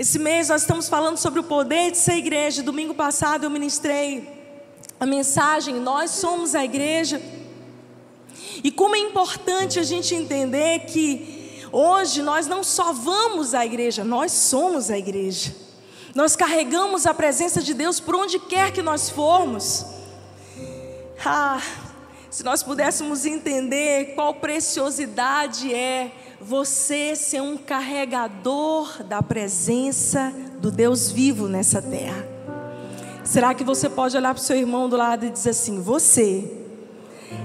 Esse mês nós estamos falando sobre o poder de ser igreja. Domingo passado eu ministrei a mensagem Nós somos a igreja. E como é importante a gente entender que hoje nós não só vamos à igreja, nós somos a igreja. Nós carregamos a presença de Deus por onde quer que nós formos. Ah, se nós pudéssemos entender qual preciosidade é você ser um carregador da presença do Deus vivo nessa terra. Será que você pode olhar para o seu irmão do lado e dizer assim: Você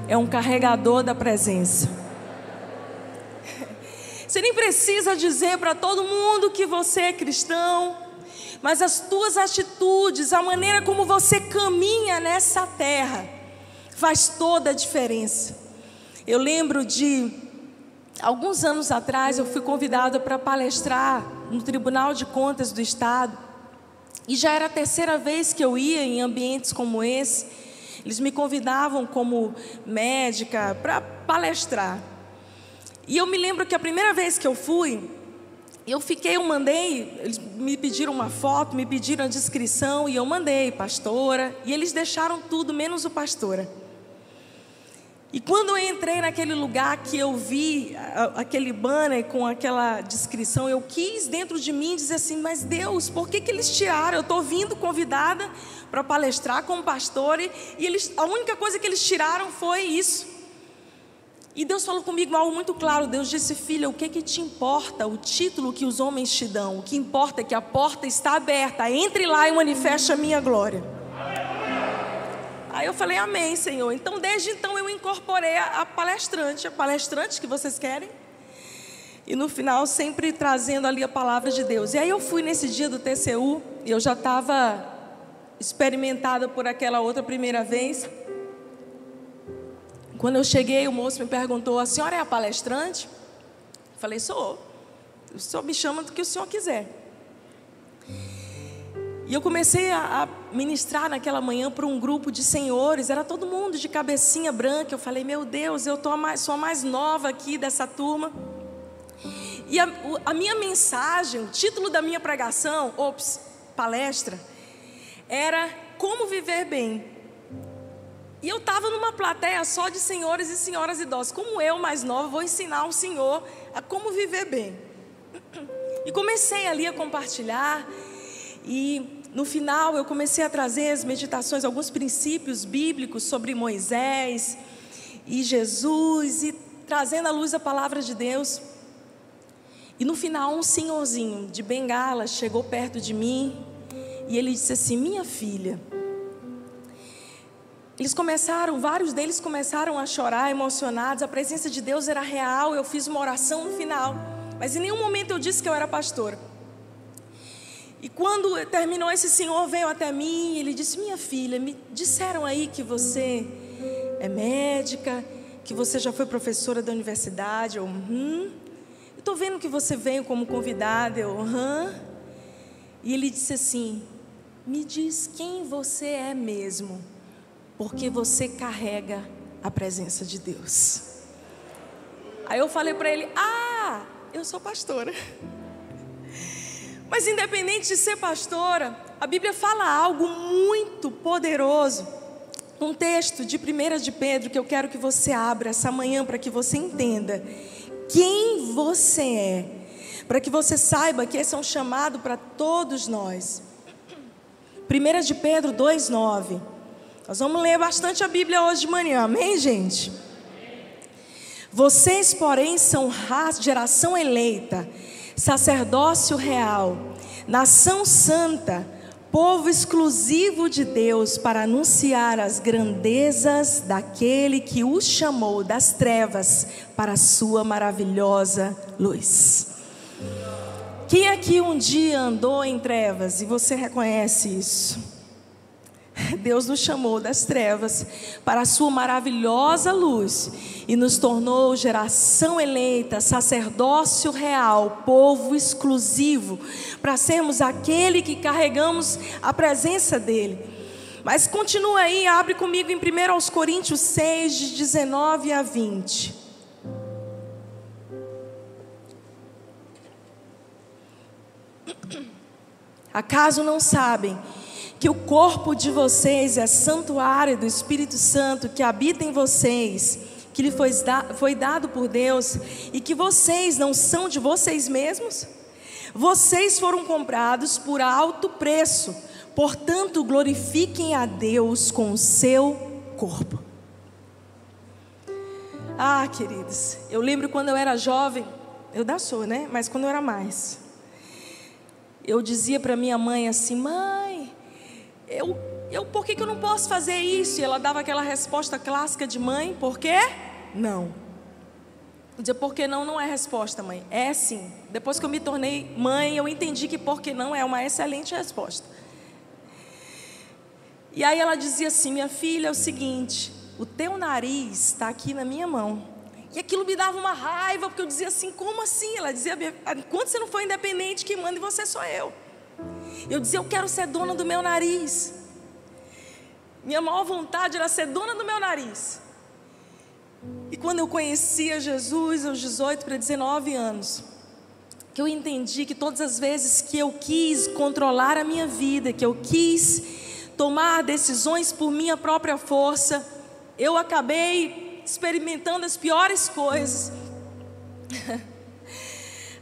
é um carregador da presença? Você nem precisa dizer para todo mundo que você é cristão, mas as tuas atitudes, a maneira como você caminha nessa terra, faz toda a diferença. Eu lembro de alguns anos atrás, eu fui convidada para palestrar no Tribunal de Contas do Estado, e já era a terceira vez que eu ia em ambientes como esse. Eles me convidavam como médica para palestrar. E eu me lembro que a primeira vez que eu fui, eu fiquei, eu mandei, eles me pediram uma foto, me pediram a descrição e eu mandei, pastora, e eles deixaram tudo menos o pastora. E quando eu entrei naquele lugar que eu vi aquele banner com aquela descrição, eu quis dentro de mim dizer assim: Mas Deus, por que, que eles tiraram? Eu estou vindo convidada para palestrar como pastor e, e eles, a única coisa que eles tiraram foi isso. E Deus falou comigo algo muito claro. Deus disse: Filha, o que, que te importa? O título que os homens te dão. O que importa é que a porta está aberta. Entre lá e manifeste a minha glória. Aí eu falei, amém, Senhor. Então, desde então, eu incorporei a, a palestrante, a palestrante que vocês querem. E no final, sempre trazendo ali a palavra de Deus. E aí eu fui nesse dia do TCU, e eu já estava experimentada por aquela outra primeira vez. Quando eu cheguei, o moço me perguntou: a senhora é a palestrante? Eu falei, sou. O senhor me chama do que o senhor quiser. E eu comecei a, ministrar naquela manhã para um grupo de senhores, era todo mundo de cabecinha branca. Eu falei, meu Deus, eu tô a mais, sou a mais nova aqui dessa turma. E a, a minha mensagem, o título da minha pregação, ops, palestra, era Como Viver Bem. E eu estava numa plateia só de senhores e senhoras idosas. Como eu, mais nova, vou ensinar o senhor a como viver bem. E comecei ali a compartilhar. E no final eu comecei a trazer as meditações, alguns princípios bíblicos sobre Moisés e Jesus, e trazendo à luz a palavra de Deus. E no final, um senhorzinho de bengala chegou perto de mim e ele disse assim: Minha filha. Eles começaram, vários deles começaram a chorar, emocionados. A presença de Deus era real. Eu fiz uma oração no final, mas em nenhum momento eu disse que eu era pastora. E quando terminou, esse senhor veio até mim e ele disse: Minha filha, me disseram aí que você é médica, que você já foi professora da universidade. Eu, hum. Estou vendo que você veio como convidada. Eu, hã? E ele disse assim: Me diz quem você é mesmo, porque você carrega a presença de Deus. Aí eu falei para ele: Ah, eu sou pastora. Mas independente de ser pastora, a Bíblia fala algo muito poderoso. Um texto de 1 de Pedro que eu quero que você abra essa manhã para que você entenda quem você é, para que você saiba que esse é um chamado para todos nós. 1 de Pedro 2,9. Nós vamos ler bastante a Bíblia hoje de manhã, amém, gente? Vocês, porém, são geração eleita sacerdócio real, nação santa, povo exclusivo de Deus para anunciar as grandezas daquele que os chamou das trevas para a sua maravilhosa luz. Quem aqui um dia andou em trevas e você reconhece isso? Deus nos chamou das trevas para a sua maravilhosa luz e nos tornou geração eleita, sacerdócio real, povo exclusivo, para sermos aquele que carregamos a presença dele. Mas continua aí, abre comigo em 1 aos Coríntios 6, de 19 a 20. Acaso não sabem que o corpo de vocês é santuário do Espírito Santo que habita em vocês, que lhe foi, foi dado por Deus, e que vocês não são de vocês mesmos? Vocês foram comprados por alto preço, portanto, glorifiquem a Deus com o seu corpo. Ah, queridos, eu lembro quando eu era jovem, eu da sou, né? Mas quando eu era mais, eu dizia para minha mãe assim: mãe, eu, eu, por que, que eu não posso fazer isso? E ela dava aquela resposta clássica de mãe: por quê? Não. Eu dizia, por que não não é resposta, mãe. É sim. Depois que eu me tornei mãe, eu entendi que por que não é uma excelente resposta. E aí ela dizia assim: minha filha, é o seguinte, o teu nariz está aqui na minha mão. E aquilo me dava uma raiva, porque eu dizia assim: como assim? Ela dizia: enquanto você não for independente, quem manda em você sou eu. Eu dizia: eu quero ser dona do meu nariz. Minha maior vontade era ser dona do meu nariz. E quando eu conhecia Jesus aos 18 para 19 anos, que eu entendi que todas as vezes que eu quis controlar a minha vida, que eu quis tomar decisões por minha própria força, eu acabei experimentando as piores coisas.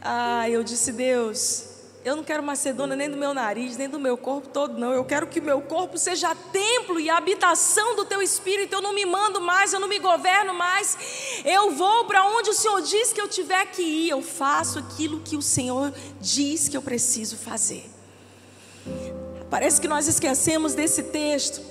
ah, eu disse, Deus, eu não quero dona nem do meu nariz, nem do meu corpo todo, não. Eu quero que meu corpo seja templo e habitação do teu espírito. Eu não me mando mais, eu não me governo mais. Eu vou para onde o Senhor diz que eu tiver que ir. Eu faço aquilo que o Senhor diz que eu preciso fazer. Parece que nós esquecemos desse texto.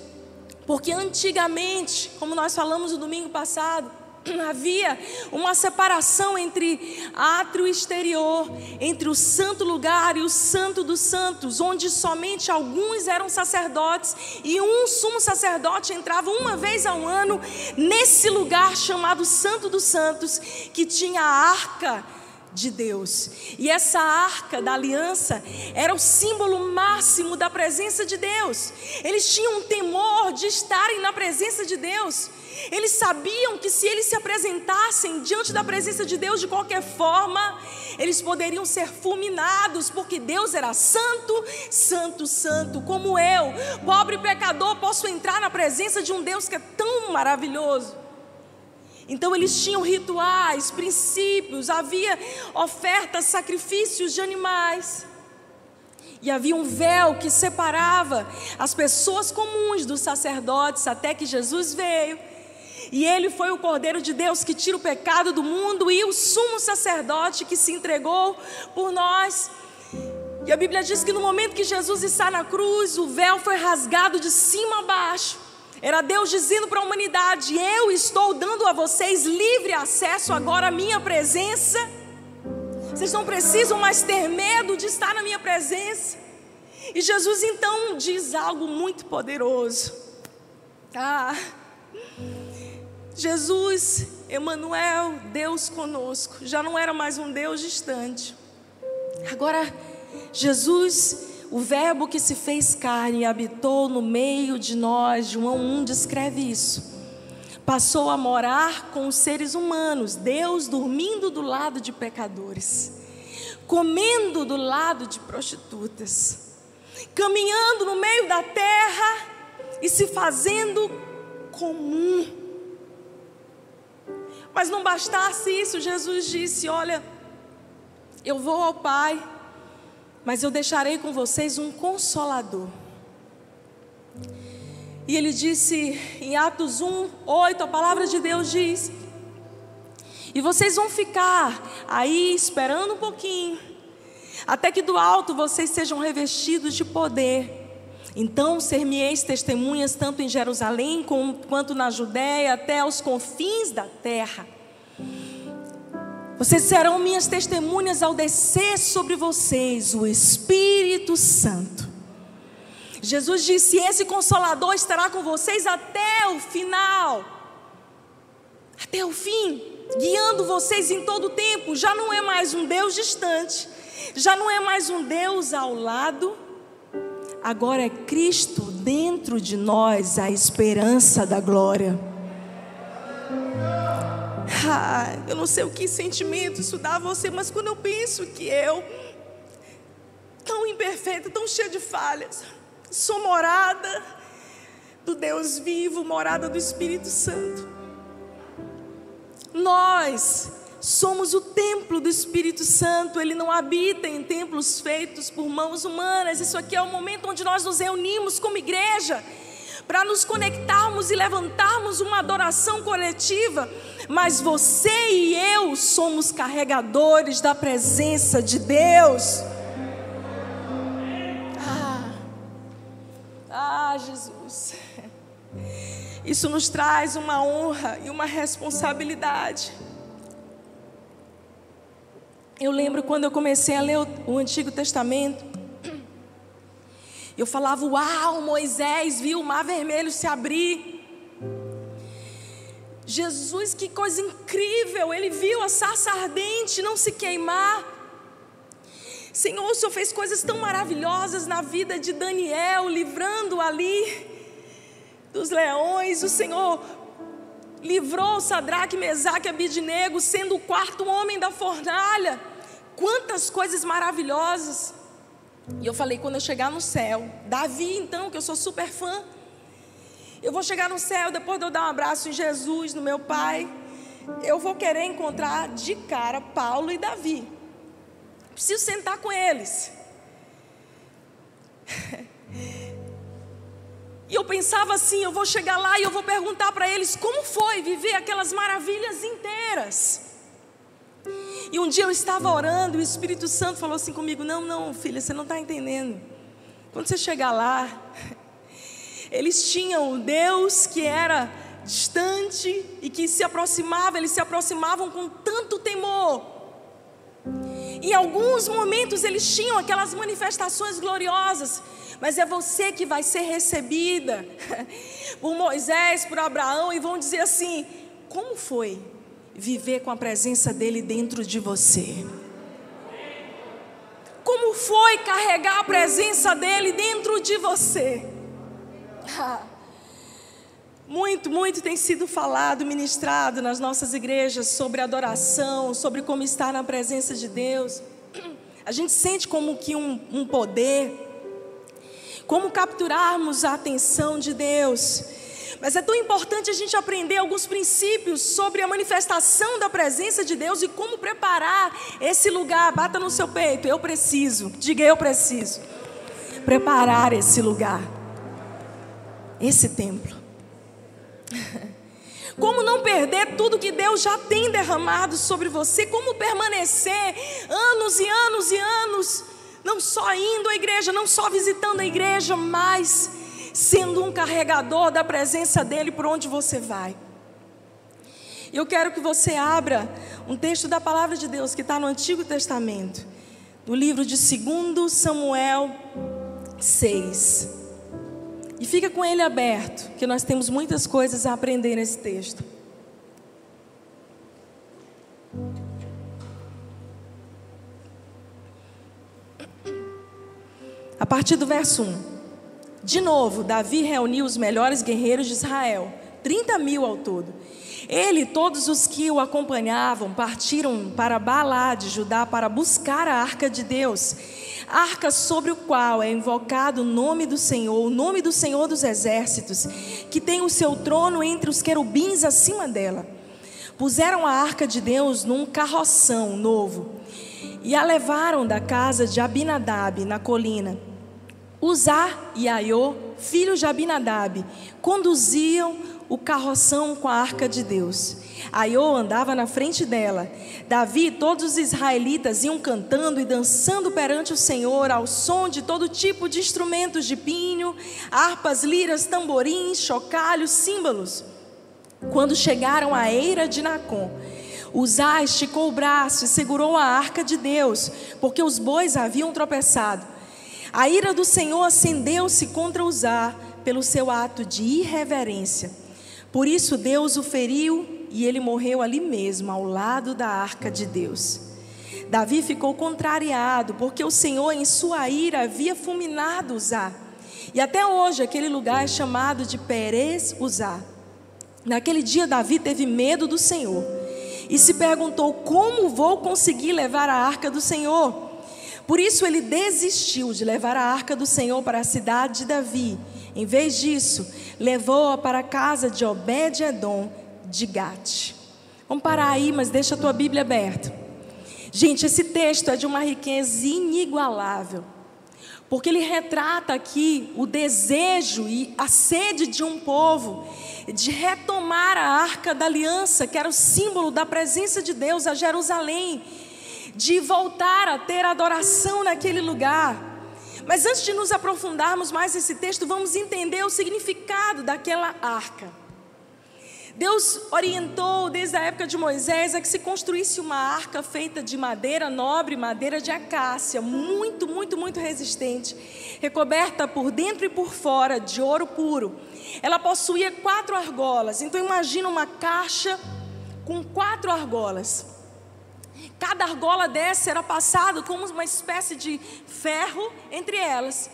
Porque antigamente, como nós falamos no domingo passado, havia uma separação entre átrio exterior, entre o santo lugar e o santo dos santos, onde somente alguns eram sacerdotes e um sumo sacerdote entrava uma vez ao ano nesse lugar chamado Santo dos Santos, que tinha a arca de Deus. E essa arca da aliança era o símbolo máximo da presença de Deus. Eles tinham um temor de estarem na presença de Deus. Eles sabiam que se eles se apresentassem diante da presença de Deus de qualquer forma, eles poderiam ser fulminados, porque Deus era santo, santo, santo, como eu, pobre pecador, posso entrar na presença de um Deus que é tão maravilhoso. Então eles tinham rituais, princípios, havia ofertas, sacrifícios de animais. E havia um véu que separava as pessoas comuns dos sacerdotes até que Jesus veio. E ele foi o Cordeiro de Deus que tira o pecado do mundo e o sumo sacerdote que se entregou por nós. E a Bíblia diz que no momento que Jesus está na cruz, o véu foi rasgado de cima a baixo. Era Deus dizendo para a humanidade: Eu estou dando a vocês livre acesso agora à minha presença. Vocês não precisam mais ter medo de estar na minha presença. E Jesus então diz algo muito poderoso. Ah, Jesus, Emanuel, Deus conosco, já não era mais um Deus distante. Agora, Jesus o Verbo que se fez carne e habitou no meio de nós, João 1 descreve isso. Passou a morar com os seres humanos, Deus dormindo do lado de pecadores, comendo do lado de prostitutas, caminhando no meio da terra e se fazendo comum. Mas não bastasse isso, Jesus disse: Olha, eu vou ao Pai mas eu deixarei com vocês um consolador. E ele disse em Atos 1, 8, a palavra de Deus diz: E vocês vão ficar aí esperando um pouquinho, até que do alto vocês sejam revestidos de poder. Então ser-me-eis testemunhas tanto em Jerusalém quanto na Judéia, até aos confins da terra. Vocês serão minhas testemunhas ao descer sobre vocês o Espírito Santo. Jesus disse: Esse consolador estará com vocês até o final, até o fim, guiando vocês em todo o tempo. Já não é mais um Deus distante, já não é mais um Deus ao lado, agora é Cristo dentro de nós, a esperança da glória. Ah, eu não sei o que sentimento isso dá a você, mas quando eu penso que eu, tão imperfeita, tão cheia de falhas. Sou morada do Deus vivo, morada do Espírito Santo. Nós somos o templo do Espírito Santo, ele não habita em templos feitos por mãos humanas. Isso aqui é o momento onde nós nos reunimos como igreja para nos conectarmos e levantarmos uma adoração coletiva, mas você e eu somos carregadores da presença de Deus. Ah, ah Jesus. Isso nos traz uma honra e uma responsabilidade. Eu lembro quando eu comecei a ler o, o Antigo Testamento, eu falava: Uau, Moisés viu o mar vermelho se abrir. Jesus, que coisa incrível! Ele viu a sarça ardente não se queimar. Senhor, o Senhor fez coisas tão maravilhosas na vida de Daniel, livrando ali dos leões. O Senhor livrou Sadraque, Mesaque e Abidnego, sendo o quarto homem da fornalha. Quantas coisas maravilhosas. E eu falei, quando eu chegar no céu, Davi, então, que eu sou super fã, eu vou chegar no céu, depois de eu dar um abraço em Jesus, no meu Pai, eu vou querer encontrar de cara Paulo e Davi. Preciso sentar com eles. E eu pensava assim: eu vou chegar lá e eu vou perguntar para eles como foi viver aquelas maravilhas inteiras. E um dia eu estava orando e o Espírito Santo falou assim comigo: Não, não, filha, você não está entendendo. Quando você chegar lá, eles tinham um Deus que era distante e que se aproximava, eles se aproximavam com tanto temor. Em alguns momentos eles tinham aquelas manifestações gloriosas, mas é você que vai ser recebida por Moisés, por Abraão, e vão dizer assim: como foi viver com a presença dele dentro de você? Como foi carregar a presença dele dentro de você? Muito, muito tem sido falado, ministrado nas nossas igrejas sobre adoração, sobre como estar na presença de Deus. A gente sente como que um, um poder, como capturarmos a atenção de Deus. Mas é tão importante a gente aprender alguns princípios sobre a manifestação da presença de Deus e como preparar esse lugar. Bata no seu peito, eu preciso. Diga, eu preciso. Preparar esse lugar, esse templo. Como não perder tudo que Deus já tem derramado sobre você? Como permanecer anos e anos e anos, não só indo à igreja, não só visitando a igreja, mas sendo um carregador da presença dEle por onde você vai. Eu quero que você abra um texto da palavra de Deus que está no Antigo Testamento, no livro de 2 Samuel 6. E fica com ele aberto, que nós temos muitas coisas a aprender nesse texto. A partir do verso 1. De novo, Davi reuniu os melhores guerreiros de Israel, 30 mil ao todo. Ele e todos os que o acompanhavam partiram para Balá de Judá para buscar a arca de Deus arca sobre o qual é invocado o nome do Senhor, o nome do Senhor dos exércitos, que tem o seu trono entre os querubins acima dela. Puseram a arca de Deus num carroção novo e a levaram da casa de Abinadab na colina. Uzá e Aiô, filhos de Abinadab, conduziam o carroção com a arca de Deus. Aiô andava na frente dela. Davi e todos os israelitas iam cantando e dançando perante o Senhor ao som de todo tipo de instrumentos de pinho, harpas, liras, tamborins, chocalhos, símbolos. Quando chegaram à eira de Nacon, Uzá esticou o braço e segurou a arca de Deus, porque os bois haviam tropeçado. A ira do Senhor acendeu-se contra Uzá pelo seu ato de irreverência. Por isso Deus o feriu e ele morreu ali mesmo, ao lado da arca de Deus. Davi ficou contrariado, porque o Senhor, em sua ira, havia fulminado Uzá. E até hoje aquele lugar é chamado de Perez Uzá. Naquele dia, Davi teve medo do Senhor e se perguntou: como vou conseguir levar a arca do Senhor? Por isso ele desistiu de levar a arca do Senhor para a cidade de Davi. Em vez disso, levou-a para a casa de Obed-Edom de Gate. Vamos parar aí, mas deixa a tua Bíblia aberta. Gente, esse texto é de uma riqueza inigualável, porque ele retrata aqui o desejo e a sede de um povo de retomar a arca da aliança, que era o símbolo da presença de Deus a Jerusalém, de voltar a ter adoração naquele lugar. Mas antes de nos aprofundarmos mais nesse texto, vamos entender o significado daquela arca. Deus orientou desde a época de Moisés a que se construísse uma arca feita de madeira nobre, madeira de acácia, muito, muito, muito resistente, recoberta por dentro e por fora de ouro puro. Ela possuía quatro argolas. Então imagina uma caixa com quatro argolas. Cada argola dessa era passada como uma espécie de ferro entre elas.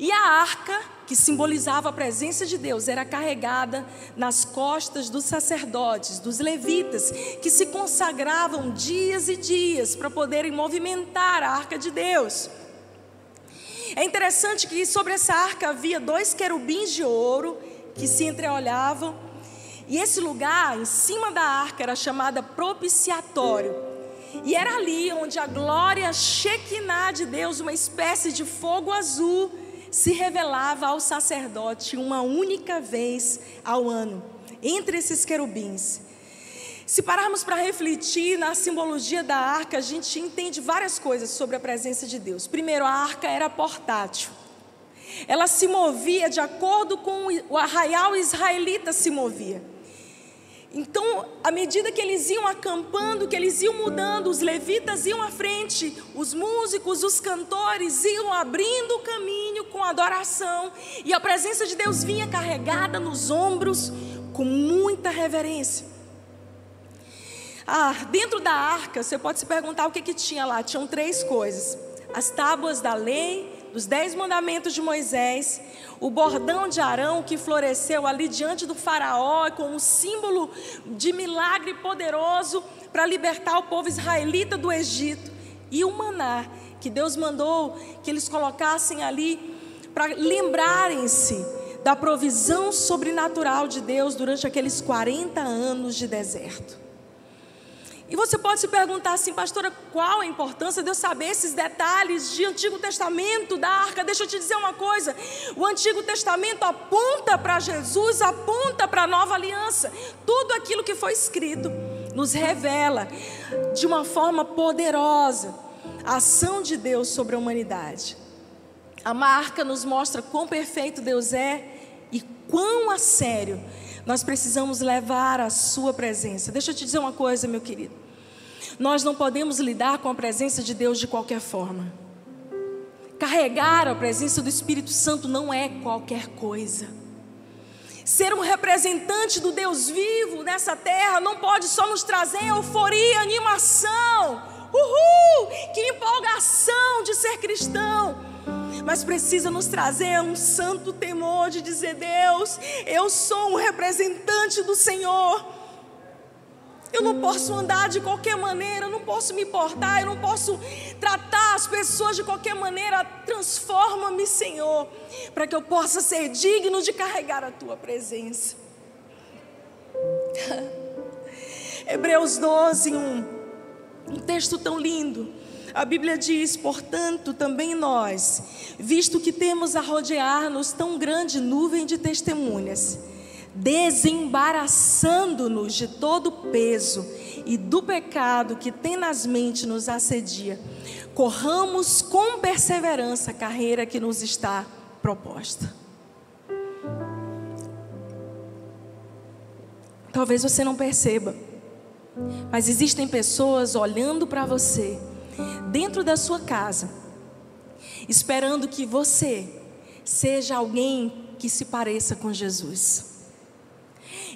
E a arca, que simbolizava a presença de Deus, era carregada nas costas dos sacerdotes, dos levitas, que se consagravam dias e dias para poderem movimentar a arca de Deus. É interessante que sobre essa arca havia dois querubins de ouro que se entreolhavam, e esse lugar, em cima da arca, era chamada propiciatório. E era ali onde a glória Shekinah de Deus, uma espécie de fogo azul, se revelava ao sacerdote uma única vez ao ano, entre esses querubins. Se pararmos para refletir na simbologia da arca, a gente entende várias coisas sobre a presença de Deus. Primeiro, a arca era portátil. Ela se movia de acordo com o arraial israelita se movia. Então, à medida que eles iam acampando, que eles iam mudando, os levitas iam à frente, os músicos, os cantores iam abrindo o caminho com adoração, e a presença de Deus vinha carregada nos ombros com muita reverência. Ah, dentro da arca, você pode se perguntar o que, que tinha lá. Tinham três coisas: as tábuas da lei, dos dez mandamentos de Moisés, o bordão de Arão que floresceu ali diante do Faraó, como símbolo de milagre poderoso para libertar o povo israelita do Egito, e o maná que Deus mandou que eles colocassem ali para lembrarem-se da provisão sobrenatural de Deus durante aqueles 40 anos de deserto. E você pode se perguntar assim, pastora, qual a importância de eu saber esses detalhes de Antigo Testamento, da arca? Deixa eu te dizer uma coisa: o Antigo Testamento aponta para Jesus, aponta para a nova aliança. Tudo aquilo que foi escrito nos revela de uma forma poderosa a ação de Deus sobre a humanidade. A marca nos mostra quão perfeito Deus é e quão a sério nós precisamos levar a Sua presença. Deixa eu te dizer uma coisa, meu querido. Nós não podemos lidar com a presença de Deus de qualquer forma. Carregar a presença do Espírito Santo não é qualquer coisa. Ser um representante do Deus vivo nessa terra não pode só nos trazer euforia, animação, uhul, que empolgação de ser cristão mas precisa nos trazer um santo temor de dizer: Deus, eu sou um representante do Senhor. Eu não posso andar de qualquer maneira, eu não posso me portar, eu não posso tratar as pessoas de qualquer maneira. Transforma-me, Senhor, para que eu possa ser digno de carregar a tua presença. Hebreus 12, um, um texto tão lindo. A Bíblia diz, portanto, também nós, visto que temos a rodear-nos tão grande nuvem de testemunhas, desembaraçando-nos de todo o peso e do pecado que tenazmente nos assedia, corramos com perseverança a carreira que nos está proposta. Talvez você não perceba, mas existem pessoas olhando para você dentro da sua casa, esperando que você seja alguém que se pareça com Jesus,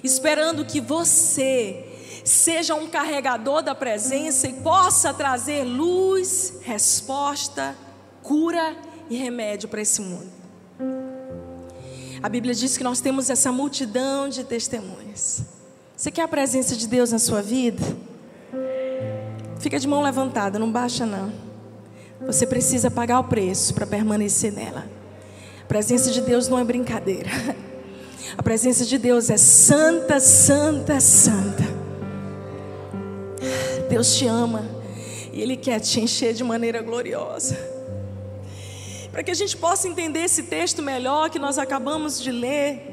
esperando que você seja um carregador da presença e possa trazer luz, resposta, cura e remédio para esse mundo. A Bíblia diz que nós temos essa multidão de testemunhas. Você quer a presença de Deus na sua vida? Fica de mão levantada, não baixa não. Você precisa pagar o preço para permanecer nela. A presença de Deus não é brincadeira. A presença de Deus é santa, santa, santa. Deus te ama e Ele quer te encher de maneira gloriosa. Para que a gente possa entender esse texto melhor que nós acabamos de ler,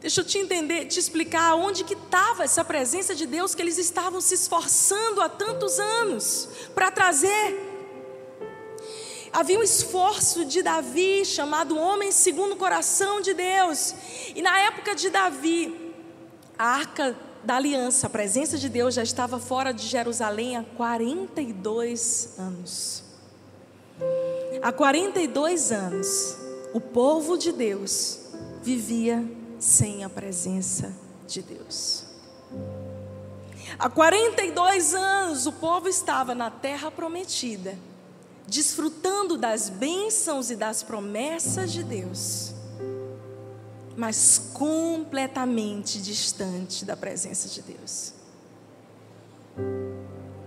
Deixa eu te entender, te explicar onde que estava essa presença de Deus que eles estavam se esforçando há tantos anos para trazer. Havia um esforço de Davi, chamado homem segundo o coração de Deus. E na época de Davi, a arca da aliança, a presença de Deus já estava fora de Jerusalém há 42 anos. Há 42 anos, o povo de Deus vivia sem a presença de Deus. Há 42 anos o povo estava na terra prometida, desfrutando das bênçãos e das promessas de Deus, mas completamente distante da presença de Deus.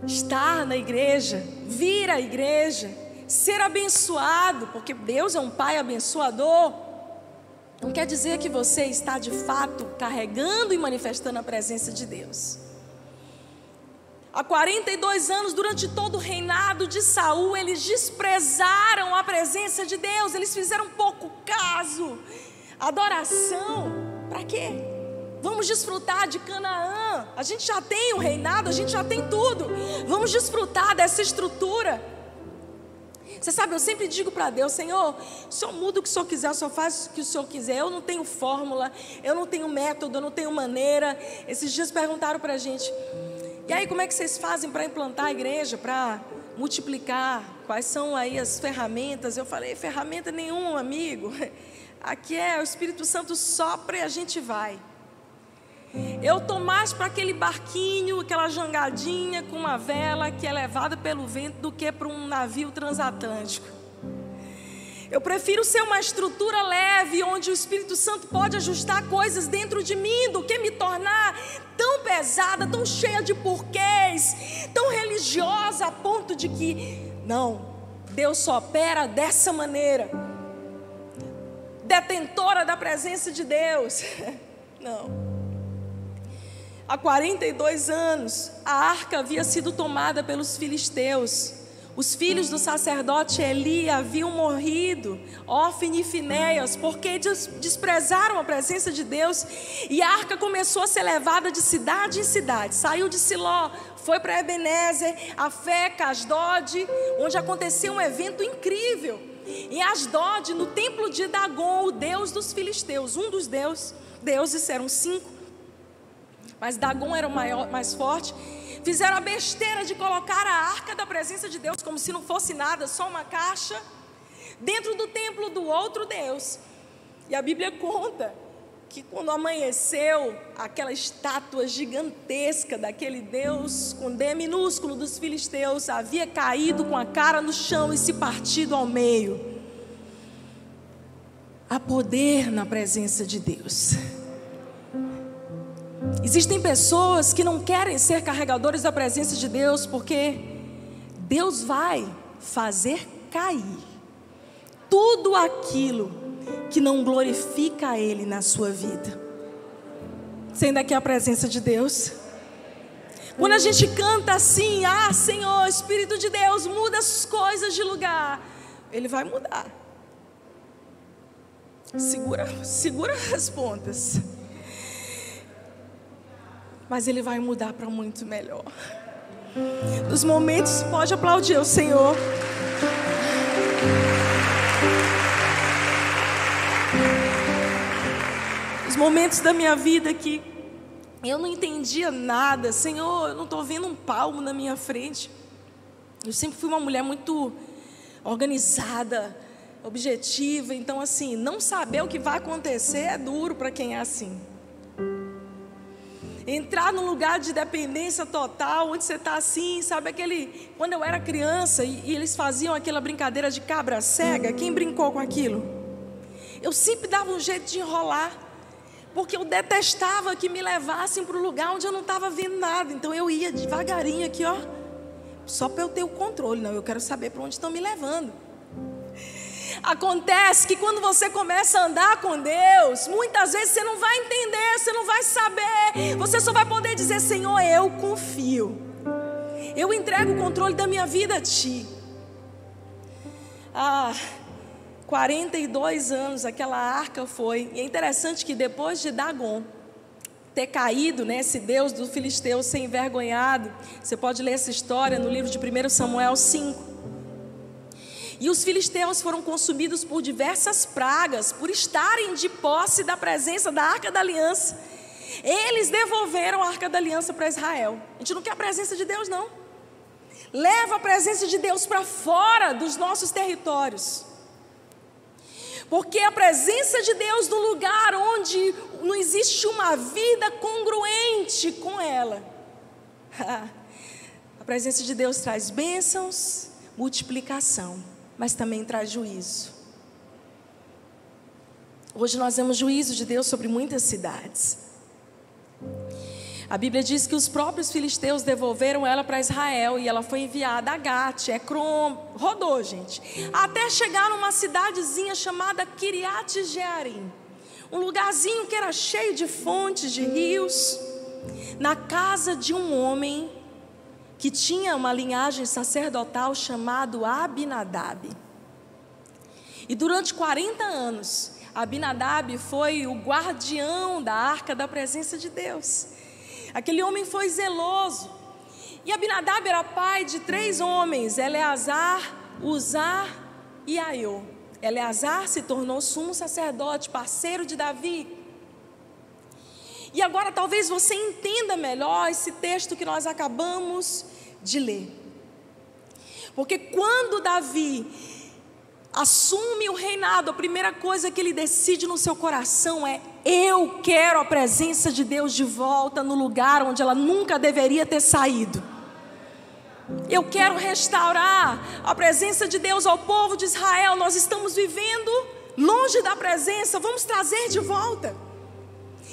Estar na igreja, vir à igreja, ser abençoado, porque Deus é um Pai abençoador, não quer dizer que você está de fato carregando e manifestando a presença de Deus. Há 42 anos, durante todo o reinado de Saul, eles desprezaram a presença de Deus, eles fizeram pouco caso. Adoração, para quê? Vamos desfrutar de Canaã. A gente já tem o reinado, a gente já tem tudo. Vamos desfrutar dessa estrutura. Você sabe, eu sempre digo para Deus, Senhor, o Senhor muda o que o Senhor quiser, o Senhor faz o que o Senhor quiser. Eu não tenho fórmula, eu não tenho método, eu não tenho maneira. Esses dias perguntaram para a gente, e aí como é que vocês fazem para implantar a igreja, para multiplicar? Quais são aí as ferramentas? Eu falei, ferramenta nenhuma, amigo. Aqui é o Espírito Santo sopra e a gente vai. Eu estou mais para aquele barquinho, aquela jangadinha com uma vela que é levada pelo vento do que para um navio transatlântico. Eu prefiro ser uma estrutura leve, onde o Espírito Santo pode ajustar coisas dentro de mim, do que me tornar tão pesada, tão cheia de porquês, tão religiosa a ponto de que, não, Deus só opera dessa maneira. Detentora da presença de Deus. Não. Há 42 anos, a arca havia sido tomada pelos filisteus. Os filhos do sacerdote Eli haviam morrido, Ofni e Finéias, porque desprezaram a presença de Deus. E a arca começou a ser levada de cidade em cidade. Saiu de Siló, foi para Ebenezer, a Feca, Asdod, onde aconteceu um evento incrível. Em Asdod, no templo de Dagon, o deus dos filisteus, um dos deus, deuses eram cinco mas Dagon era o maior, mais forte. Fizeram a besteira de colocar a arca da presença de Deus como se não fosse nada, só uma caixa, dentro do templo do outro Deus. E a Bíblia conta que quando amanheceu, aquela estátua gigantesca daquele Deus com D minúsculo dos filisteus havia caído com a cara no chão e se partido ao meio. Há poder na presença de Deus. Existem pessoas que não querem ser carregadores da presença de Deus porque Deus vai fazer cair tudo aquilo que não glorifica a Ele na sua vida. Ainda quer a presença de Deus? Quando a gente canta assim, ah Senhor, Espírito de Deus, muda as coisas de lugar, Ele vai mudar. Segura, segura as pontas mas Ele vai mudar para muito melhor. Nos momentos, pode aplaudir o Senhor. Os momentos da minha vida que eu não entendia nada, Senhor, eu não estou vendo um palmo na minha frente. Eu sempre fui uma mulher muito organizada, objetiva, então assim, não saber o que vai acontecer é duro para quem é assim entrar num lugar de dependência total, onde você está assim, sabe aquele. Quando eu era criança e, e, eles faziam aquela brincadeira de cabra cega, quem brincou com aquilo? Eu sempre dava um jeito de enrolar, porque eu detestava que me levassem para o lugar onde eu não estava vendo nada, então eu ia devagarinho aqui, ó, só para eu ter o controle, não, eu quero saber para onde estão me levando. Acontece que quando você começa a andar com Deus, muitas vezes você não vai entender, você não vai saber, você só vai poder dizer: Senhor, eu confio, eu entrego o controle da minha vida a Ti. Ah, 42 anos aquela arca foi, e é interessante que depois de Dagon, ter caído, né, esse Deus do filisteu ser envergonhado. Você pode ler essa história no livro de 1 Samuel 5. E os filisteus foram consumidos por diversas pragas, por estarem de posse da presença da arca da aliança. Eles devolveram a arca da aliança para Israel. A gente não quer a presença de Deus, não. Leva a presença de Deus para fora dos nossos territórios. Porque a presença de Deus no lugar onde não existe uma vida congruente com ela. A presença de Deus traz bênçãos, multiplicação, mas também traz juízo. Hoje nós vemos juízo de Deus sobre muitas cidades. A Bíblia diz que os próprios filisteus devolveram ela para Israel e ela foi enviada a Gate, Ekron, rodou, gente, até chegar numa cidadezinha chamada Kiriat Jearim, um lugarzinho que era cheio de fontes, de rios, na casa de um homem que tinha uma linhagem sacerdotal chamado Abinadab. E durante 40 anos, Abinadab foi o guardião da arca da presença de Deus. Aquele homem foi zeloso. E Abinadab era pai de três homens: Eleazar, Uzar e Aiô. Eleazar se tornou sumo sacerdote, parceiro de Davi. E agora talvez você entenda melhor esse texto que nós acabamos de ler. Porque quando Davi assume o reinado, a primeira coisa que ele decide no seu coração é: eu quero a presença de Deus de volta no lugar onde ela nunca deveria ter saído. Eu quero restaurar a presença de Deus ao povo de Israel. Nós estamos vivendo longe da presença, vamos trazer de volta.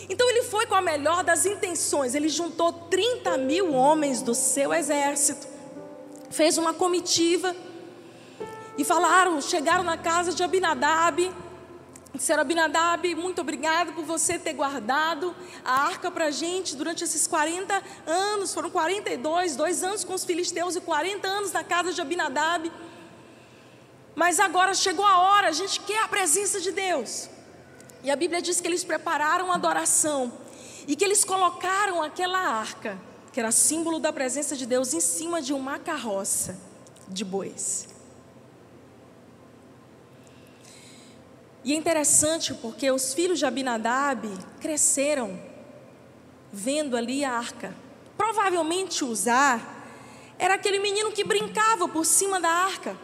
Então ele foi com a melhor das intenções. Ele juntou 30 mil homens do seu exército, fez uma comitiva e falaram, chegaram na casa de Abinadab. Disseram, Abinadab, muito obrigado por você ter guardado a arca para a gente durante esses 40 anos. Foram 42, dois anos com os filisteus e 40 anos na casa de Abinadab. Mas agora chegou a hora, a gente quer a presença de Deus. E a Bíblia diz que eles prepararam a adoração e que eles colocaram aquela arca, que era símbolo da presença de Deus, em cima de uma carroça de bois. E é interessante porque os filhos de Abinadab cresceram vendo ali a arca. Provavelmente Uzar era aquele menino que brincava por cima da arca,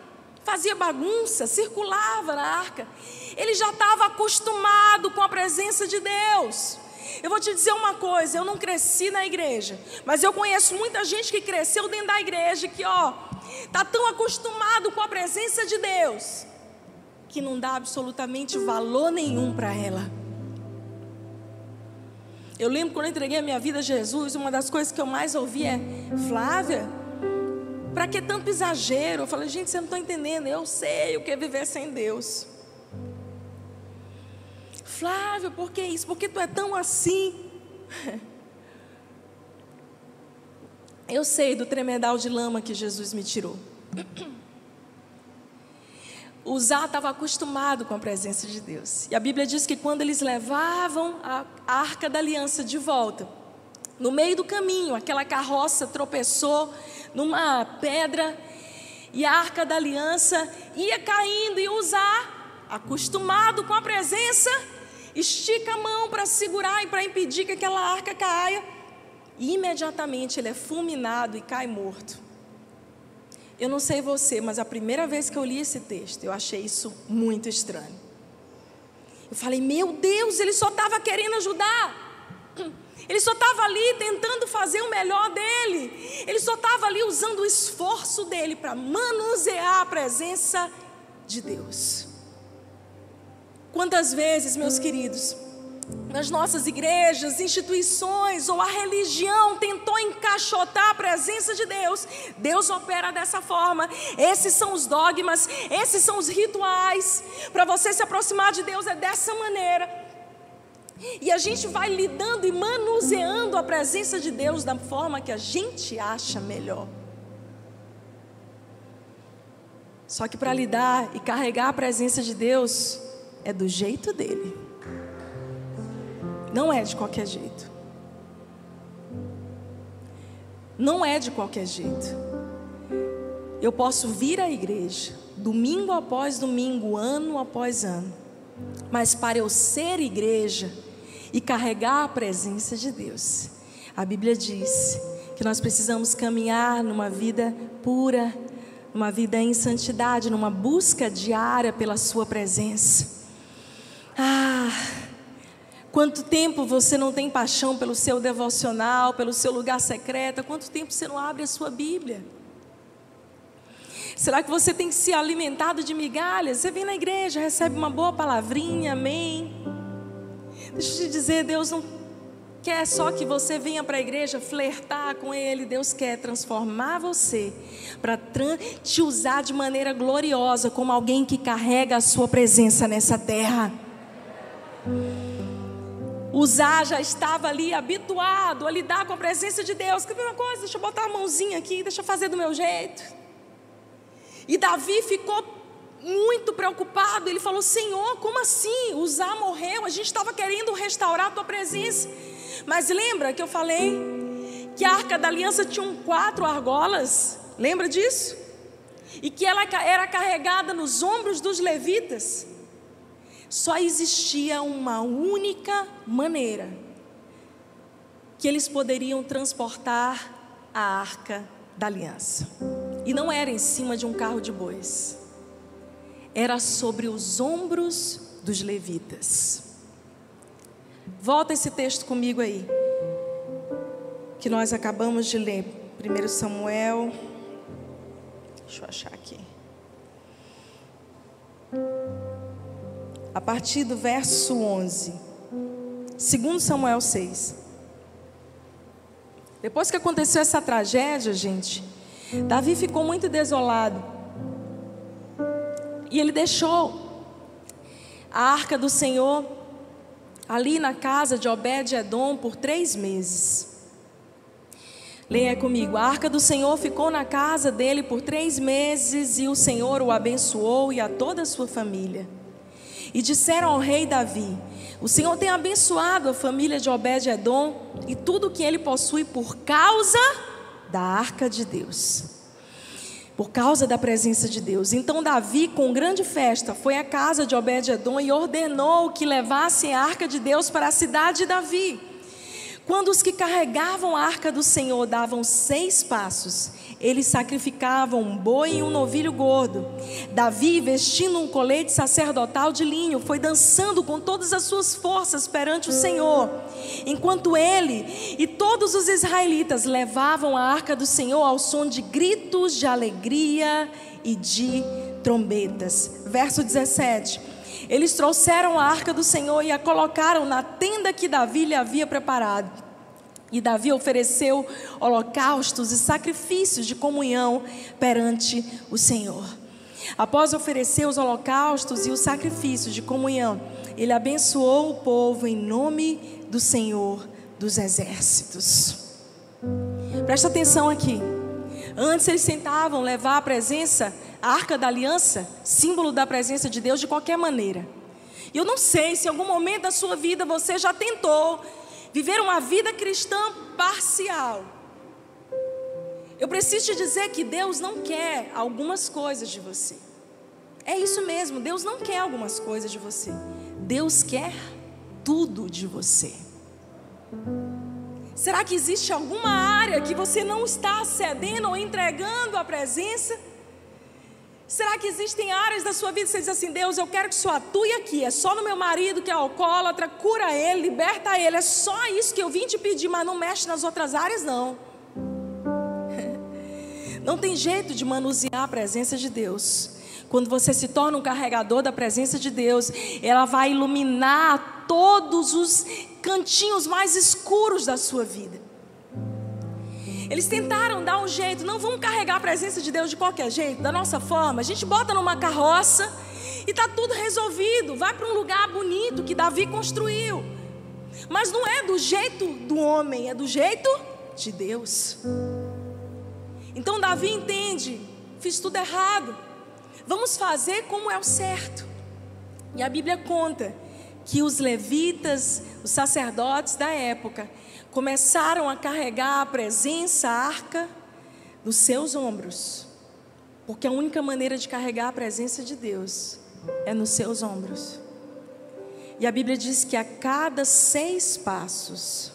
fazia bagunça, circulava na arca. Ele já estava acostumado com a presença de Deus. Eu vou te dizer uma coisa, eu não cresci na igreja, mas eu conheço muita gente que cresceu dentro da igreja que, ó, tá tão acostumado com a presença de Deus que não dá absolutamente valor nenhum para ela. Eu lembro quando eu entreguei a minha vida a Jesus, uma das coisas que eu mais ouvi é: Flávia, para que tanto exagero? Eu falei, gente, você não está entendendo. Eu sei o que é viver sem Deus. Flávia, por que isso? Por que tu é tão assim? Eu sei do tremedal de lama que Jesus me tirou. Uzá estava acostumado com a presença de Deus. E a Bíblia diz que quando eles levavam a arca da aliança de volta, no meio do caminho, aquela carroça tropeçou numa pedra e a arca da aliança ia caindo e Uzá, acostumado com a presença, estica a mão para segurar e para impedir que aquela arca caia. E imediatamente ele é fulminado e cai morto. Eu não sei você, mas a primeira vez que eu li esse texto, eu achei isso muito estranho. Eu falei, meu Deus, ele só estava querendo ajudar. Ele só estava ali tentando fazer o melhor dele. Ele só estava ali usando o esforço dele para manusear a presença de Deus. Quantas vezes, meus queridos, nas nossas igrejas, instituições ou a religião tentou encaixotar a presença de Deus, Deus opera dessa forma. Esses são os dogmas, esses são os rituais. Para você se aproximar de Deus é dessa maneira. E a gente vai lidando e manuseando a presença de Deus da forma que a gente acha melhor. Só que para lidar e carregar a presença de Deus é do jeito dele. Não é de qualquer jeito. Não é de qualquer jeito. Eu posso vir à igreja, domingo após domingo, ano após ano, mas para eu ser igreja e carregar a presença de Deus, a Bíblia diz que nós precisamos caminhar numa vida pura, numa vida em santidade, numa busca diária pela Sua presença. Ah, Quanto tempo você não tem paixão pelo seu devocional, pelo seu lugar secreto? Quanto tempo você não abre a sua Bíblia? Será que você tem se alimentado de migalhas? Você vem na igreja, recebe uma boa palavrinha, amém? Deixa eu te dizer, Deus não quer só que você venha para a igreja flertar com Ele, Deus quer transformar você para te usar de maneira gloriosa como alguém que carrega a sua presença nessa terra. Usar já estava ali habituado a lidar com a presença de Deus. Ver uma coisa? Deixa eu botar a mãozinha aqui, deixa eu fazer do meu jeito. E Davi ficou muito preocupado. Ele falou: Senhor, como assim? Usar morreu. A gente estava querendo restaurar a tua presença. Mas lembra que eu falei que a arca da aliança tinha quatro argolas? Lembra disso? E que ela era carregada nos ombros dos levitas só existia uma única maneira que eles poderiam transportar a arca da aliança. E não era em cima de um carro de bois, era sobre os ombros dos levitas. Volta esse texto comigo aí, que nós acabamos de ler, 1 Samuel. Deixa eu achar aqui a partir do verso 11. Segundo Samuel 6. Depois que aconteceu essa tragédia, gente, Davi ficou muito desolado. E ele deixou a arca do Senhor ali na casa de Obed-Edom por três meses. Leia comigo. A arca do Senhor ficou na casa dele por três meses e o Senhor o abençoou e a toda a sua família. E disseram ao rei Davi: O Senhor tem abençoado a família de Obed-Edom e tudo o que ele possui por causa da arca de Deus. Por causa da presença de Deus. Então Davi, com grande festa, foi à casa de Obed-Edom e ordenou que levassem a arca de Deus para a cidade de Davi. Quando os que carregavam a arca do Senhor davam seis passos, eles sacrificavam um boi e um novilho gordo. Davi, vestindo um colete sacerdotal de linho, foi dançando com todas as suas forças perante o Senhor, enquanto ele e todos os israelitas levavam a arca do Senhor ao som de gritos de alegria e de trombetas. Verso 17. Eles trouxeram a arca do Senhor e a colocaram na tenda que Davi lhe havia preparado. E Davi ofereceu holocaustos e sacrifícios de comunhão perante o Senhor. Após oferecer os holocaustos e os sacrifícios de comunhão, ele abençoou o povo em nome do Senhor dos exércitos. Presta atenção aqui. Antes eles tentavam levar a presença, a arca da aliança, símbolo da presença de Deus, de qualquer maneira. E eu não sei se em algum momento da sua vida você já tentou viver uma vida cristã parcial. Eu preciso te dizer que Deus não quer algumas coisas de você. É isso mesmo, Deus não quer algumas coisas de você. Deus quer tudo de você. Será que existe alguma área que você não está cedendo ou entregando a presença? Será que existem áreas da sua vida que você diz assim: Deus, eu quero que o Senhor atue aqui. É só no meu marido que é alcoólatra, cura ele, liberta ele. É só isso que eu vim te pedir, mas não mexe nas outras áreas, não. Não tem jeito de manusear a presença de Deus. Quando você se torna um carregador da presença de Deus, ela vai iluminar todos os cantinhos mais escuros da sua vida. Eles tentaram dar um jeito, não vamos carregar a presença de Deus de qualquer jeito, da nossa forma. A gente bota numa carroça e está tudo resolvido. Vai para um lugar bonito que Davi construiu. Mas não é do jeito do homem, é do jeito de Deus. Então Davi entende: fiz tudo errado. Vamos fazer como é o certo. E a Bíblia conta que os levitas, os sacerdotes da época, começaram a carregar a presença, a arca, nos seus ombros. Porque a única maneira de carregar a presença de Deus é nos seus ombros. E a Bíblia diz que a cada seis passos,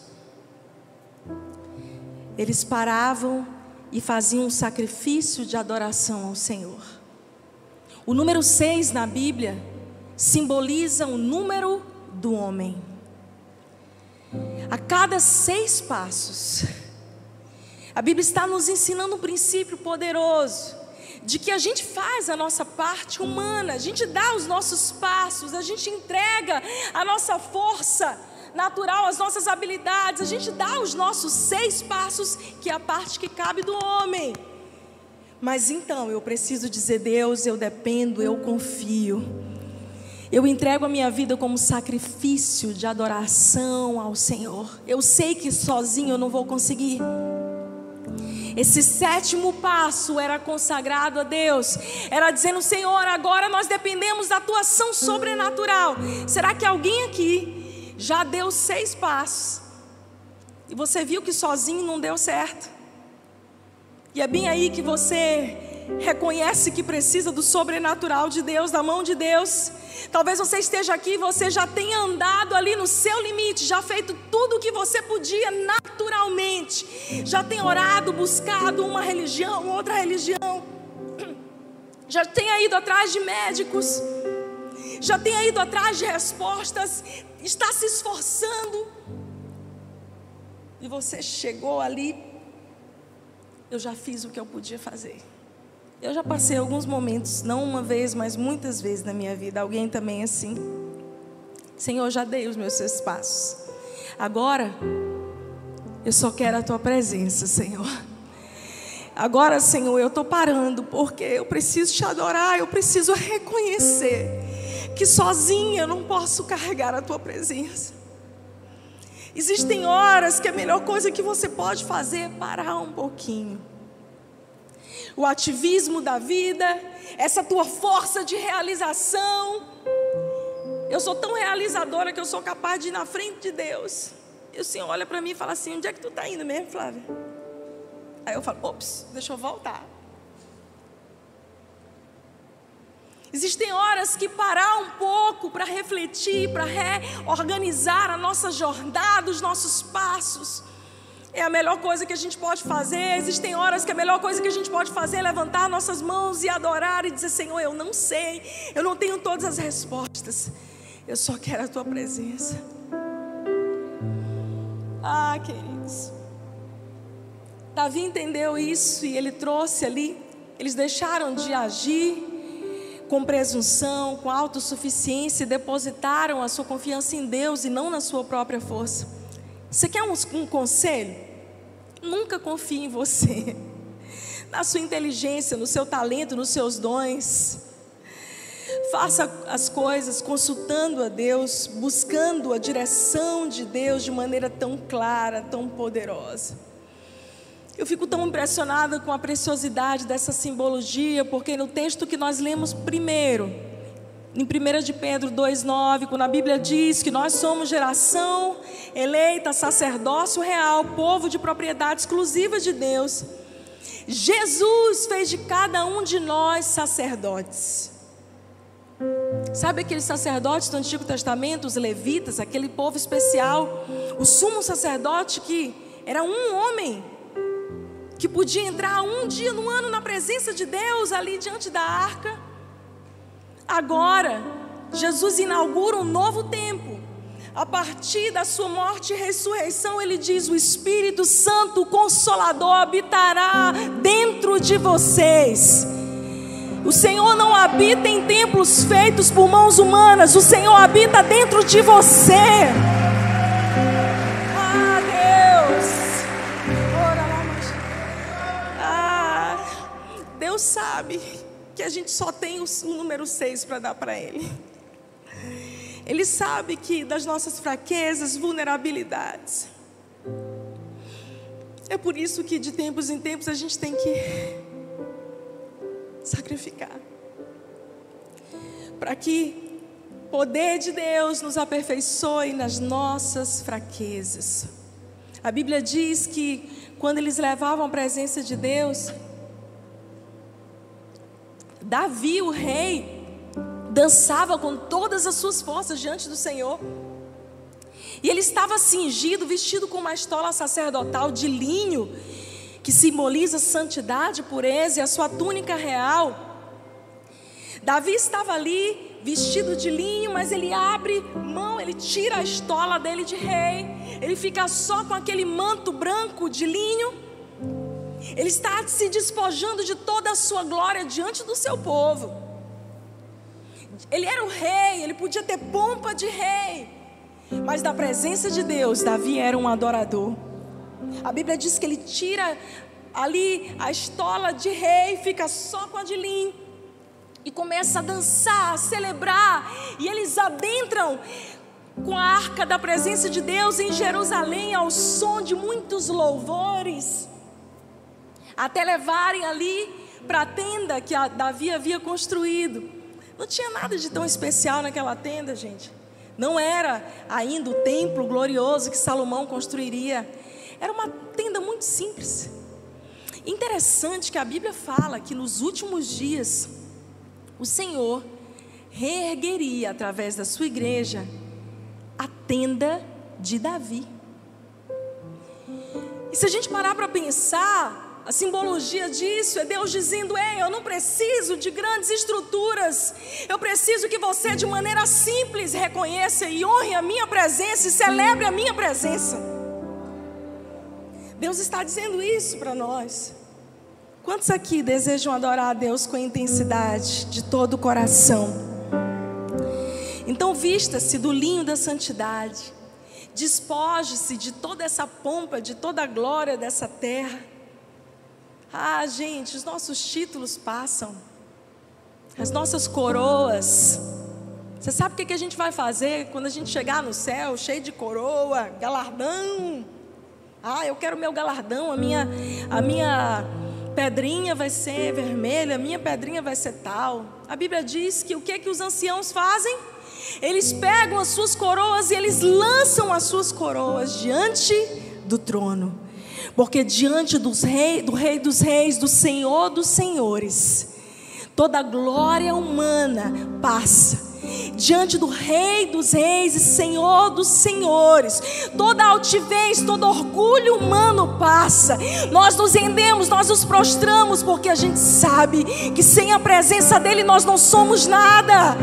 eles paravam e faziam um sacrifício de adoração ao Senhor. O número seis na Bíblia simboliza o número do homem. A cada seis passos, a Bíblia está nos ensinando um princípio poderoso de que a gente faz a nossa parte humana, a gente dá os nossos passos, a gente entrega a nossa força natural, as nossas habilidades, a gente dá os nossos seis passos, que é a parte que cabe do homem. Mas então eu preciso dizer, Deus, eu dependo, eu confio. Eu entrego a minha vida como sacrifício de adoração ao Senhor. Eu sei que sozinho eu não vou conseguir. Esse sétimo passo era consagrado a Deus, era dizendo: Senhor, agora nós dependemos da tua ação sobrenatural. Será que alguém aqui já deu seis passos e você viu que sozinho não deu certo? E é bem aí que você reconhece que precisa do sobrenatural de Deus, da mão de Deus. Talvez você esteja aqui e você já tenha andado ali no seu limite, já feito tudo o que você podia naturalmente. Já tem orado, buscado uma religião, outra religião. Já tenha ido atrás de médicos. Já tenha ido atrás de respostas, está se esforçando. E você chegou ali, eu já fiz o que eu podia fazer. Eu já passei alguns momentos, não uma vez, mas muitas vezes na minha vida. Alguém também assim. Senhor, já dei os meus seus passos. Agora, eu só quero a tua presença, Senhor. Agora, Senhor, eu estou parando porque eu preciso te adorar, eu preciso reconhecer que sozinha eu não posso carregar a tua presença. Existem horas que a melhor coisa que você pode fazer é parar um pouquinho o ativismo da vida, essa tua força de realização. Eu sou tão realizadora que eu sou capaz de ir na frente de Deus. E o Senhor olha para mim e fala assim: onde é que tu está indo mesmo, Flávia? Aí eu falo: ops, deixa eu voltar. Existem horas que parar um pouco para refletir, para reorganizar a nossa jornada, os nossos passos é a melhor coisa que a gente pode fazer. Existem horas que a melhor coisa que a gente pode fazer é levantar nossas mãos e adorar e dizer: Senhor, eu não sei, eu não tenho todas as respostas, eu só quero a tua presença. Ah, queridos. Davi entendeu isso e ele trouxe ali. Eles deixaram de agir com presunção, com autossuficiência e depositaram a sua confiança em Deus e não na sua própria força. Você quer um, um conselho? Nunca confie em você, na sua inteligência, no seu talento, nos seus dons. Faça as coisas consultando a Deus, buscando a direção de Deus de maneira tão clara, tão poderosa. Eu fico tão impressionada com a preciosidade dessa simbologia, porque no texto que nós lemos primeiro, em 1 de Pedro 2,9, quando a Bíblia diz que nós somos geração eleita, sacerdócio real, povo de propriedade exclusiva de Deus, Jesus fez de cada um de nós sacerdotes. Sabe aqueles sacerdotes do Antigo Testamento, os levitas, aquele povo especial, o sumo sacerdote que era um homem, que podia entrar um dia no ano na presença de Deus ali diante da arca. Agora, Jesus inaugura um novo tempo. A partir da sua morte e ressurreição, ele diz: O Espírito Santo, o Consolador, habitará dentro de vocês. O Senhor não habita em templos feitos por mãos humanas, o Senhor habita dentro de você. Ah, Deus. Ah, Deus sabe que a gente só tem o número 6 para dar para Ele. Ele sabe que das nossas fraquezas, vulnerabilidades. É por isso que de tempos em tempos a gente tem que sacrificar. Para que o poder de Deus nos aperfeiçoe nas nossas fraquezas. A Bíblia diz que quando eles levavam a presença de Deus, Davi, o rei, dançava com todas as suas forças diante do Senhor. E ele estava cingido, vestido com uma estola sacerdotal de linho, que simboliza santidade, pureza, e a sua túnica real. Davi estava ali, vestido de linho, mas ele abre mão, ele tira a estola dele de rei, ele fica só com aquele manto branco de linho. Ele está se despojando de toda a sua glória diante do seu povo. Ele era o rei, ele podia ter pompa de rei. Mas da presença de Deus, Davi era um adorador. A Bíblia diz que ele tira ali a estola de rei, fica só com a de linho. E começa a dançar, a celebrar. E eles adentram com a arca da presença de Deus em Jerusalém ao som de muitos louvores. Até levarem ali para a tenda que Davi havia construído. Não tinha nada de tão especial naquela tenda, gente. Não era ainda o templo glorioso que Salomão construiria. Era uma tenda muito simples. Interessante que a Bíblia fala que nos últimos dias o Senhor reergueria através da sua igreja a tenda de Davi. E se a gente parar para pensar, a simbologia disso é Deus dizendo: Ei, eu não preciso de grandes estruturas, eu preciso que você, de maneira simples, reconheça e honre a minha presença e celebre a minha presença. Deus está dizendo isso para nós. Quantos aqui desejam adorar a Deus com intensidade, de todo o coração? Então, vista-se do linho da santidade, despoje-se de toda essa pompa, de toda a glória dessa terra ah, gente, os nossos títulos passam, as nossas coroas. Você sabe o que a gente vai fazer quando a gente chegar no céu, cheio de coroa, galardão? Ah, eu quero meu galardão, a minha, a minha pedrinha vai ser vermelha, a minha pedrinha vai ser tal. A Bíblia diz que o que que os anciãos fazem? Eles pegam as suas coroas e eles lançam as suas coroas diante do trono porque diante dos rei, do Rei dos Reis, do Senhor dos Senhores, toda glória humana passa. Diante do Rei dos Reis e Senhor dos Senhores, toda altivez, todo orgulho humano passa. Nós nos rendemos, nós nos prostramos, porque a gente sabe que sem a presença dEle nós não somos nada.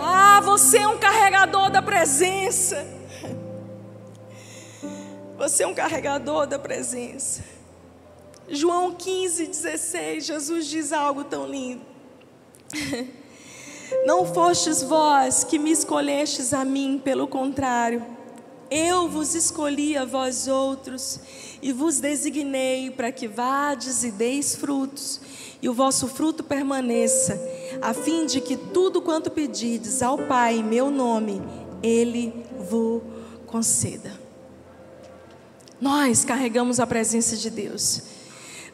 Ah, você é um carregador da presença. Você é um carregador da presença. João 15, 16, Jesus diz algo tão lindo. Não fostes vós que me escolhestes a mim, pelo contrário, eu vos escolhi a vós outros e vos designei para que vades e deis frutos, e o vosso fruto permaneça, a fim de que tudo quanto pedides ao Pai em meu nome, Ele vos conceda. Nós carregamos a presença de Deus.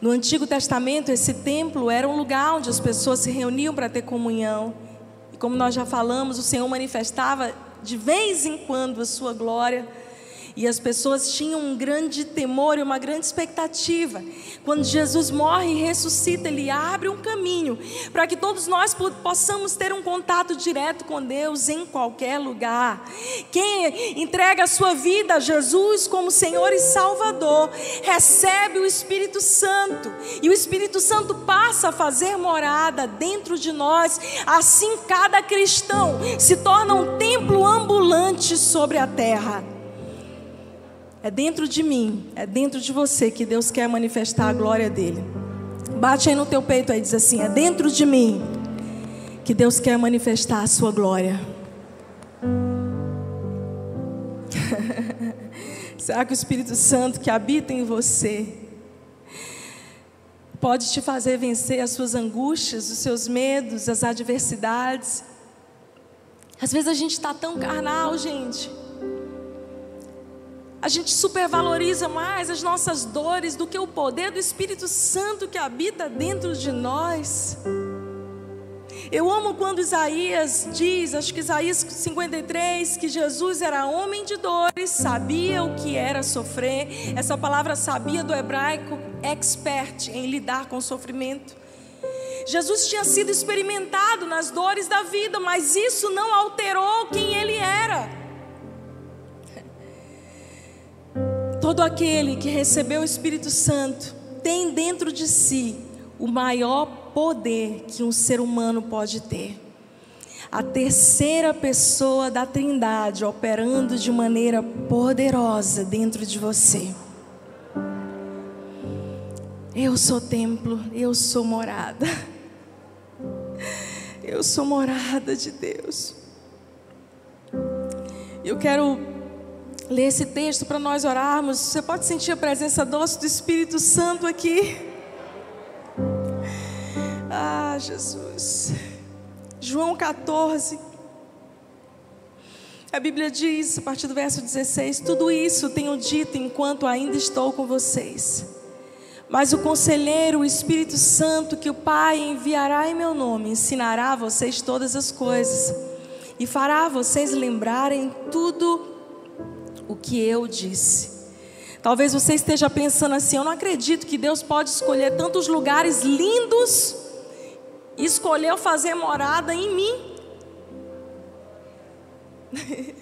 No Antigo Testamento, esse templo era um lugar onde as pessoas se reuniam para ter comunhão. E como nós já falamos, o Senhor manifestava de vez em quando a sua glória e as pessoas tinham um grande temor e uma grande expectativa. Quando Jesus morre e ressuscita, ele abre um caminho para que todos nós possamos ter um contato direto com Deus em qualquer lugar. Quem entrega a sua vida a Jesus como Senhor e Salvador, recebe o Espírito Santo, e o Espírito Santo passa a fazer morada dentro de nós. Assim, cada cristão se torna um templo ambulante sobre a terra. É dentro de mim, é dentro de você que Deus quer manifestar a glória dele. Bate aí no teu peito aí, diz assim: é dentro de mim que Deus quer manifestar a sua glória. Será que o Espírito Santo que habita em você pode te fazer vencer as suas angústias, os seus medos, as adversidades? Às vezes a gente está tão carnal, gente. A gente supervaloriza mais as nossas dores do que o poder do Espírito Santo que habita dentro de nós. Eu amo quando Isaías diz, acho que Isaías 53, que Jesus era homem de dores, sabia o que era sofrer. Essa palavra sabia do hebraico, expert em lidar com sofrimento. Jesus tinha sido experimentado nas dores da vida, mas isso não alterou Todo aquele que recebeu o Espírito Santo tem dentro de si o maior poder que um ser humano pode ter. A terceira pessoa da Trindade operando de maneira poderosa dentro de você. Eu sou templo, eu sou morada. Eu sou morada de Deus. Eu quero ler esse texto para nós orarmos. Você pode sentir a presença doce do Espírito Santo aqui. Ah, Jesus. João 14. A Bíblia diz, a partir do verso 16: Tudo isso tenho dito enquanto ainda estou com vocês. Mas o conselheiro, o Espírito Santo, que o Pai enviará em meu nome, ensinará a vocês todas as coisas e fará vocês lembrarem tudo o que eu disse. Talvez você esteja pensando assim: eu não acredito que Deus pode escolher tantos lugares lindos escolheu fazer morada em mim.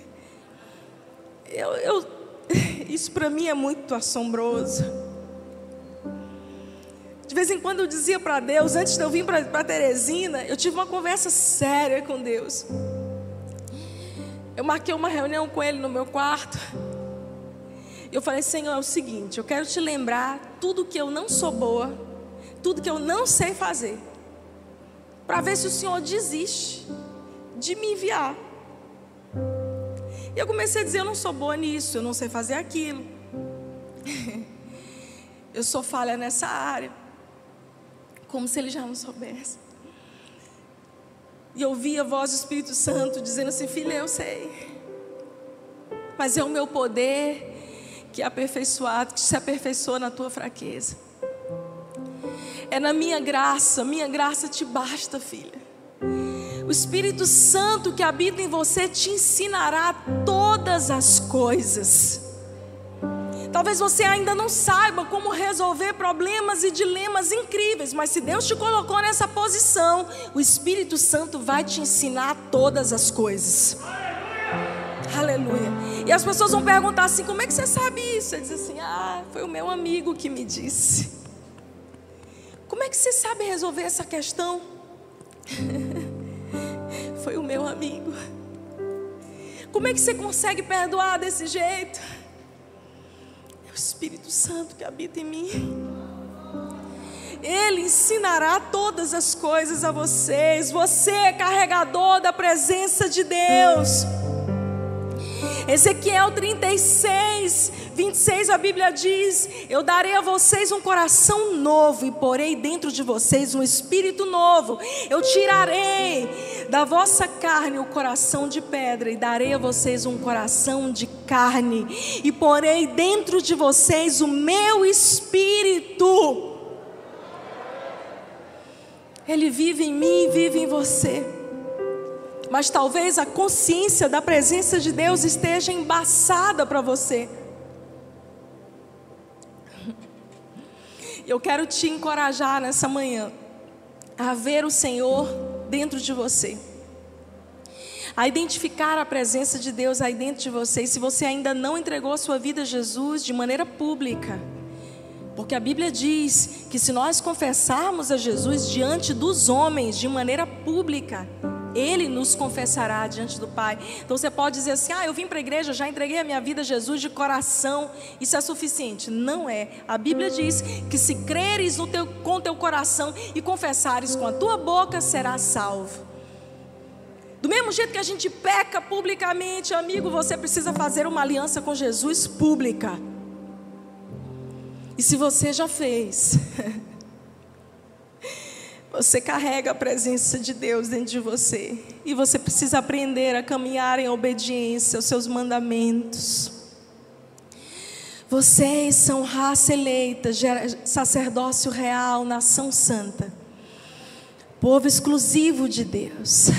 eu, eu, isso para mim é muito assombroso. De vez em quando eu dizia para Deus, antes de eu vir para Teresina, eu tive uma conversa séria com Deus. Eu marquei uma reunião com ele no meu quarto. Eu falei, Senhor, é o seguinte: eu quero te lembrar tudo que eu não sou boa, tudo que eu não sei fazer, para ver se o Senhor desiste de me enviar. E eu comecei a dizer: eu não sou boa nisso, eu não sei fazer aquilo, eu sou falha nessa área, como se ele já não soubesse. E ouvi a voz do Espírito Santo dizendo assim: Filha, eu sei. Mas é o meu poder que é aperfeiçoado, que se aperfeiçoa na tua fraqueza. É na minha graça, minha graça te basta, filha. O Espírito Santo que habita em você te ensinará todas as coisas. Talvez você ainda não saiba como resolver problemas e dilemas incríveis, mas se Deus te colocou nessa posição, o Espírito Santo vai te ensinar todas as coisas. Aleluia. E as pessoas vão perguntar assim: como é que você sabe isso? Ele diz assim: ah, foi o meu amigo que me disse. Como é que você sabe resolver essa questão? foi o meu amigo. Como é que você consegue perdoar desse jeito? O Espírito Santo que habita em mim. Ele ensinará todas as coisas a vocês. Você é carregador da presença de Deus. Ezequiel 36, 26, a Bíblia diz: Eu darei a vocês um coração novo e porei dentro de vocês um espírito novo. Eu tirarei da vossa carne o coração de pedra e darei a vocês um coração de carne e porei dentro de vocês o meu espírito. Ele vive em mim e vive em você mas talvez a consciência da presença de Deus esteja embaçada para você. Eu quero te encorajar nessa manhã a ver o Senhor dentro de você, a identificar a presença de Deus aí dentro de você. E se você ainda não entregou a sua vida a Jesus de maneira pública, porque a Bíblia diz que se nós confessarmos a Jesus diante dos homens de maneira pública, Ele nos confessará diante do Pai. Então você pode dizer assim: ah, eu vim para a igreja, já entreguei a minha vida a Jesus de coração, isso é suficiente. Não é. A Bíblia diz que se creres no teu, com teu coração e confessares com a tua boca, serás salvo. Do mesmo jeito que a gente peca publicamente, amigo, você precisa fazer uma aliança com Jesus pública. E se você já fez, você carrega a presença de Deus dentro de você. E você precisa aprender a caminhar em obediência aos seus mandamentos. Vocês são raça eleita, sacerdócio real, nação santa, povo exclusivo de Deus